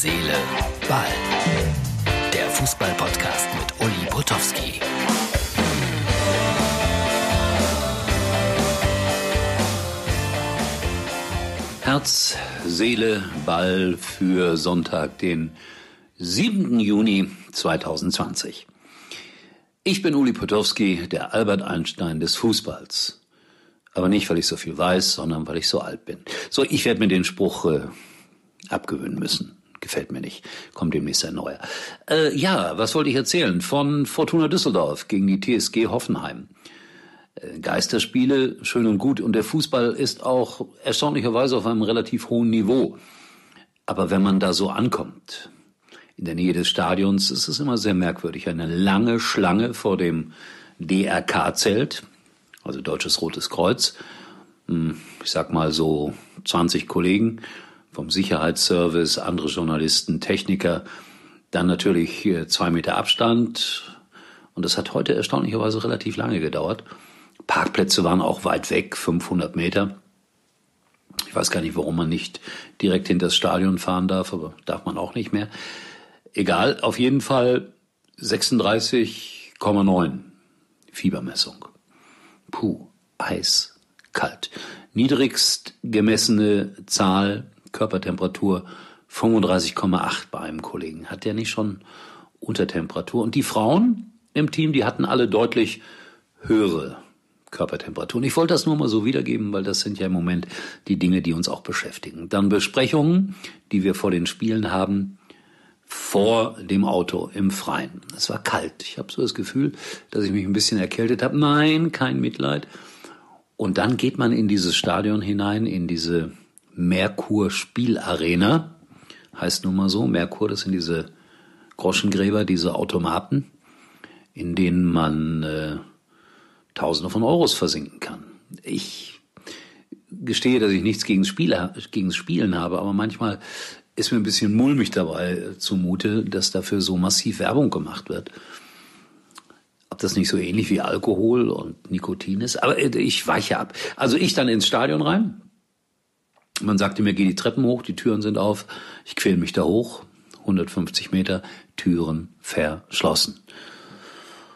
Seele, Ball. Der Fußball-Podcast mit Uli Potowski. Herz, Seele, Ball für Sonntag, den 7. Juni 2020. Ich bin Uli Potowski, der Albert Einstein des Fußballs. Aber nicht, weil ich so viel weiß, sondern weil ich so alt bin. So, ich werde mir den Spruch äh, abgewöhnen müssen. Gefällt mir nicht. Kommt demnächst ein neuer. Äh, ja, was wollte ich erzählen? Von Fortuna Düsseldorf gegen die TSG Hoffenheim. Äh, Geisterspiele, schön und gut. Und der Fußball ist auch erstaunlicherweise auf einem relativ hohen Niveau. Aber wenn man da so ankommt, in der Nähe des Stadions, ist es immer sehr merkwürdig. Eine lange Schlange vor dem DRK-Zelt, also Deutsches Rotes Kreuz. Hm, ich sag mal so 20 Kollegen vom Sicherheitsservice, andere Journalisten, Techniker, dann natürlich äh, zwei Meter Abstand. Und das hat heute erstaunlicherweise relativ lange gedauert. Parkplätze waren auch weit weg, 500 Meter. Ich weiß gar nicht, warum man nicht direkt hinter das Stadion fahren darf, aber darf man auch nicht mehr. Egal, auf jeden Fall 36,9 Fiebermessung. Puh, Eis, kalt. Niedrigst gemessene Zahl Körpertemperatur 35,8 bei einem Kollegen. Hat der nicht schon Untertemperatur? Und die Frauen im Team, die hatten alle deutlich höhere Körpertemperaturen. Ich wollte das nur mal so wiedergeben, weil das sind ja im Moment die Dinge, die uns auch beschäftigen. Dann Besprechungen, die wir vor den Spielen haben, vor dem Auto im Freien. Es war kalt. Ich habe so das Gefühl, dass ich mich ein bisschen erkältet habe. Nein, kein Mitleid. Und dann geht man in dieses Stadion hinein, in diese Merkur Spielarena. Heißt nun mal so, Merkur, das sind diese Groschengräber, diese Automaten, in denen man äh, Tausende von Euros versinken kann. Ich gestehe, dass ich nichts gegen, Spiele, gegen Spielen habe, aber manchmal ist mir ein bisschen mulmig dabei äh, zumute, dass dafür so massiv Werbung gemacht wird. Ob das nicht so ähnlich wie Alkohol und Nikotin ist, aber äh, ich weiche ab. Also ich dann ins Stadion rein, man sagte mir, geh die Treppen hoch, die Türen sind auf. Ich quäl mich da hoch. 150 Meter, Türen verschlossen.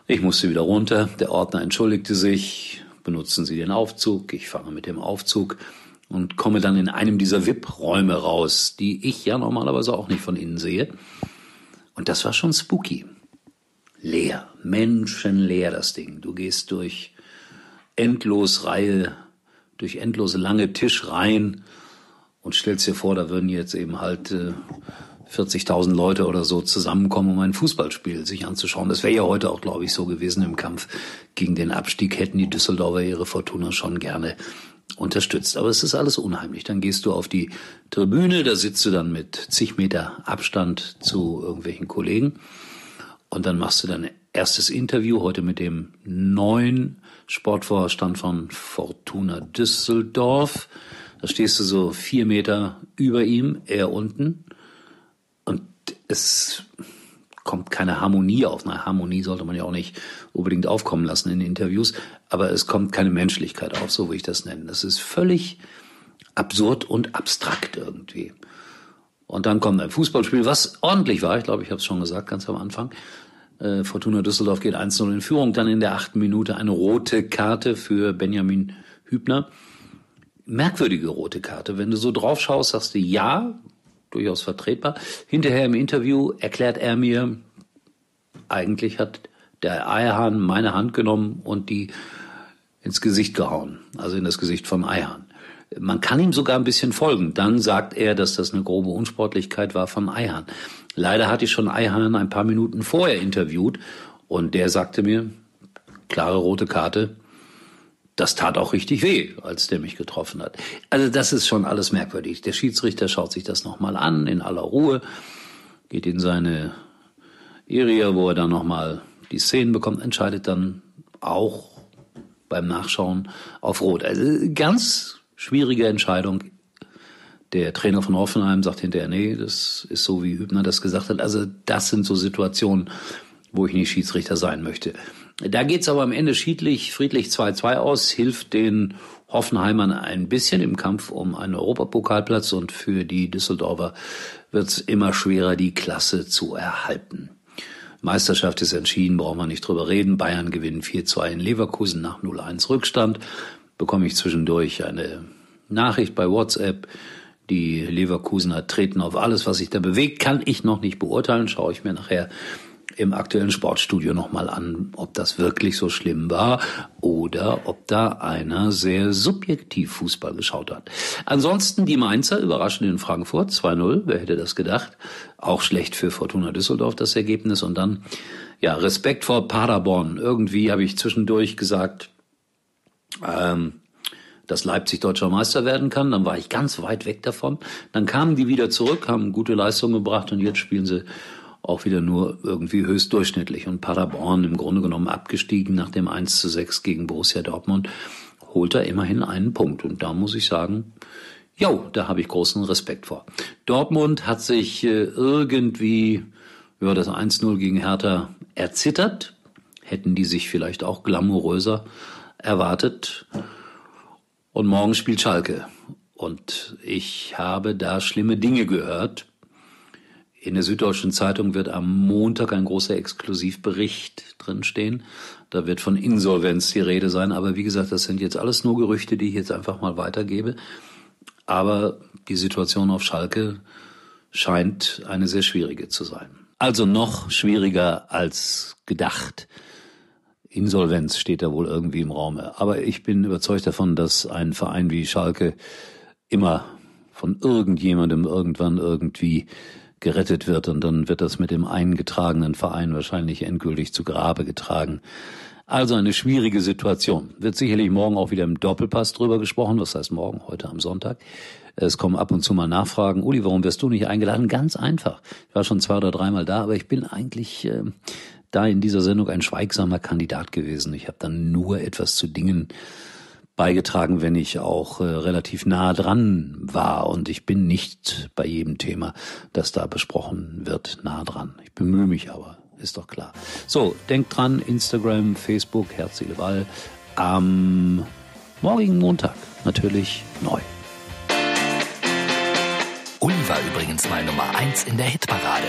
Ich musste wieder runter. Der Ordner entschuldigte sich. Benutzen Sie den Aufzug. Ich fahre mit dem Aufzug und komme dann in einem dieser VIP-Räume raus, die ich ja normalerweise auch nicht von innen sehe. Und das war schon spooky. Leer, menschenleer das Ding. Du gehst durch endlos Reihe, durch endlos lange Tischreihen und stellst dir vor, da würden jetzt eben halt äh, 40.000 Leute oder so zusammenkommen, um ein Fußballspiel sich anzuschauen. Das wäre ja heute auch, glaube ich, so gewesen im Kampf gegen den Abstieg, hätten die Düsseldorfer ihre Fortuna schon gerne unterstützt. Aber es ist alles unheimlich. Dann gehst du auf die Tribüne, da sitzt du dann mit zig Meter Abstand zu irgendwelchen Kollegen und dann machst du dein erstes Interview heute mit dem neuen Sportvorstand von Fortuna Düsseldorf. Da stehst du so vier Meter über ihm, er unten. Und es kommt keine Harmonie auf. Na, Harmonie sollte man ja auch nicht unbedingt aufkommen lassen in Interviews. Aber es kommt keine Menschlichkeit auf, so will ich das nennen. Das ist völlig absurd und abstrakt irgendwie. Und dann kommt ein Fußballspiel, was ordentlich war. Ich glaube, ich habe es schon gesagt, ganz am Anfang. Äh, Fortuna Düsseldorf geht 1-0 in Führung. Dann in der achten Minute eine rote Karte für Benjamin Hübner merkwürdige rote Karte. Wenn du so drauf schaust, sagst du ja, durchaus vertretbar. Hinterher im Interview erklärt er mir, eigentlich hat der Eihahn meine Hand genommen und die ins Gesicht gehauen, also in das Gesicht vom Eihahn. Man kann ihm sogar ein bisschen folgen. Dann sagt er, dass das eine grobe Unsportlichkeit war von Eihahn. Leider hatte ich schon Eihahn ein paar Minuten vorher interviewt und der sagte mir, klare rote Karte, das tat auch richtig weh, als der mich getroffen hat. Also das ist schon alles merkwürdig. Der Schiedsrichter schaut sich das nochmal an in aller Ruhe, geht in seine Area, wo er dann nochmal die Szenen bekommt, entscheidet dann auch beim Nachschauen auf Rot. Also ganz schwierige Entscheidung. Der Trainer von Hoffenheim sagt hinterher, nee, das ist so, wie Hübner das gesagt hat. Also das sind so Situationen, wo ich nicht Schiedsrichter sein möchte. Da geht's aber am Ende schiedlich, friedlich 2-2 aus, hilft den Hoffenheimern ein bisschen im Kampf um einen Europapokalplatz und für die Düsseldorfer wird's immer schwerer, die Klasse zu erhalten. Meisterschaft ist entschieden, brauchen wir nicht drüber reden. Bayern gewinnen 4-2 in Leverkusen nach 0-1 Rückstand. Bekomme ich zwischendurch eine Nachricht bei WhatsApp. Die Leverkusener treten auf alles, was sich da bewegt. Kann ich noch nicht beurteilen. Schaue ich mir nachher im aktuellen Sportstudio nochmal an, ob das wirklich so schlimm war oder ob da einer sehr subjektiv Fußball geschaut hat. Ansonsten die Mainzer überraschen in Frankfurt 2-0. Wer hätte das gedacht? Auch schlecht für Fortuna Düsseldorf das Ergebnis. Und dann, ja, Respekt vor Paderborn. Irgendwie habe ich zwischendurch gesagt, ähm, dass Leipzig deutscher Meister werden kann. Dann war ich ganz weit weg davon. Dann kamen die wieder zurück, haben gute Leistungen gebracht und jetzt spielen sie auch wieder nur irgendwie höchst durchschnittlich. Und Paderborn im Grunde genommen abgestiegen nach dem 1 zu 6 gegen Borussia Dortmund, holt er immerhin einen Punkt. Und da muss ich sagen, jo, da habe ich großen Respekt vor. Dortmund hat sich äh, irgendwie über das 1-0 gegen Hertha erzittert. Hätten die sich vielleicht auch glamouröser erwartet. Und morgen spielt Schalke. Und ich habe da schlimme Dinge gehört. In der Süddeutschen Zeitung wird am Montag ein großer Exklusivbericht drinstehen. Da wird von Insolvenz die Rede sein. Aber wie gesagt, das sind jetzt alles nur Gerüchte, die ich jetzt einfach mal weitergebe. Aber die Situation auf Schalke scheint eine sehr schwierige zu sein. Also noch schwieriger als gedacht. Insolvenz steht da wohl irgendwie im Raum. Aber ich bin überzeugt davon, dass ein Verein wie Schalke immer von irgendjemandem irgendwann irgendwie gerettet wird und dann wird das mit dem eingetragenen Verein wahrscheinlich endgültig zu Grabe getragen. Also eine schwierige Situation. Wird sicherlich morgen auch wieder im Doppelpass drüber gesprochen. Was heißt morgen? Heute am Sonntag. Es kommen ab und zu mal Nachfragen. Uli, warum wirst du nicht eingeladen? Ganz einfach. Ich war schon zwei oder dreimal da, aber ich bin eigentlich äh, da in dieser Sendung ein schweigsamer Kandidat gewesen. Ich habe dann nur etwas zu Dingen beigetragen, wenn ich auch äh, relativ nah dran war. Und ich bin nicht bei jedem Thema, das da besprochen wird, nah dran. Ich bemühe mich aber, ist doch klar. So, denkt dran, Instagram, Facebook, Herz, Ball. Am morgigen Montag natürlich neu. Uli war übrigens mal Nummer eins in der Hitparade.